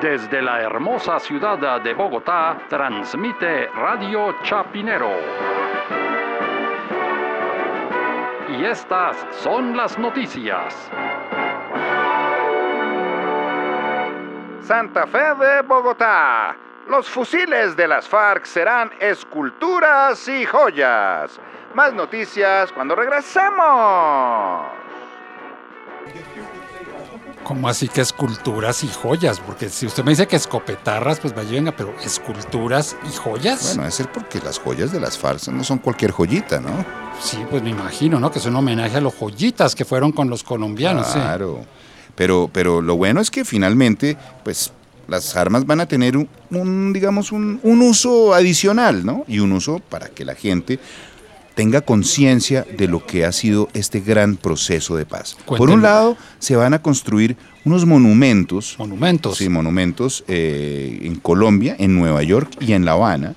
Desde la hermosa ciudad de Bogotá, transmite Radio Chapinero. Y estas son las noticias. Santa Fe de Bogotá. Los fusiles de las FARC serán esculturas y joyas. Más noticias cuando regresemos. ¿Cómo así que esculturas y joyas? Porque si usted me dice que escopetarras, pues vaya, venga, pero esculturas y joyas. Bueno, es porque las joyas de las farsas no son cualquier joyita, ¿no? Sí, pues me imagino, ¿no? Que es un homenaje a los joyitas que fueron con los colombianos. sí. Claro. Pero, pero lo bueno es que finalmente, pues, las armas van a tener un, un, digamos, un, un uso adicional, ¿no? Y un uso para que la gente tenga conciencia de lo que ha sido este gran proceso de paz. Por un lado, se van a construir unos monumentos, Monumentos. sí, monumentos eh, en Colombia, en Nueva York y en La Habana,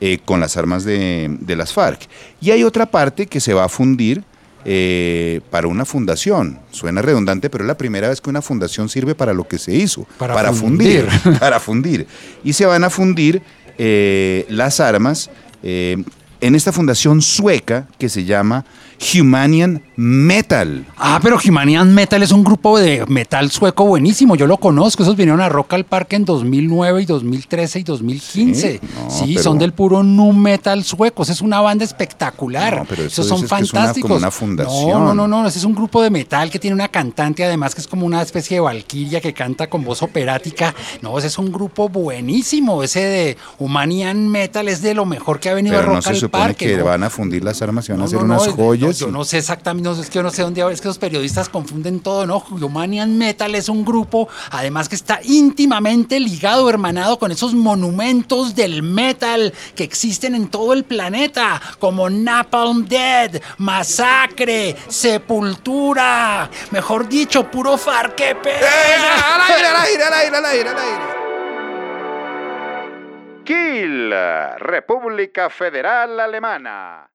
eh, con las armas de, de las FARC. Y hay otra parte que se va a fundir eh, para una fundación. Suena redundante, pero es la primera vez que una fundación sirve para lo que se hizo, Para fundir. fundir. para fundir. Y se van a fundir eh, las armas en esta fundación sueca que se llama Humanian Metal. Ah, pero Humanian Metal es un grupo de metal sueco buenísimo. Yo lo conozco. Esos vinieron a Rock al Parque en 2009 y 2013 y 2015. Sí, no, Sí, pero- son del puro nu metal sueco. Es una banda espectacular. No, pero eso Esos son dices que es una- fantásticos. como una fundación. No, no, no, no. Ese es un grupo de metal que tiene una cantante además que es como una especie de valquiria que canta con voz operática. No, ese es un grupo buenísimo. Ese de Humanian Metal es de lo mejor que ha venido Pero a Rock al supone Parque. que ¿no? van a fundir las armas y van a hacer no, no, unas no, joyas. yo no sé exactamente, no sé, es que yo no sé dónde, es que los periodistas confunden todo, ¿no? Humanian Metal es un grupo, además que está íntimamente ligado, hermanado con esos monumentos del metal que existen en todo el planeta, como Napalm Dead, Masacre, Sepultura, mejor dicho, puro farquepe. ¡Al aire, al aire, al aire, al aire, al aire! Kiel, República Federal Alemana.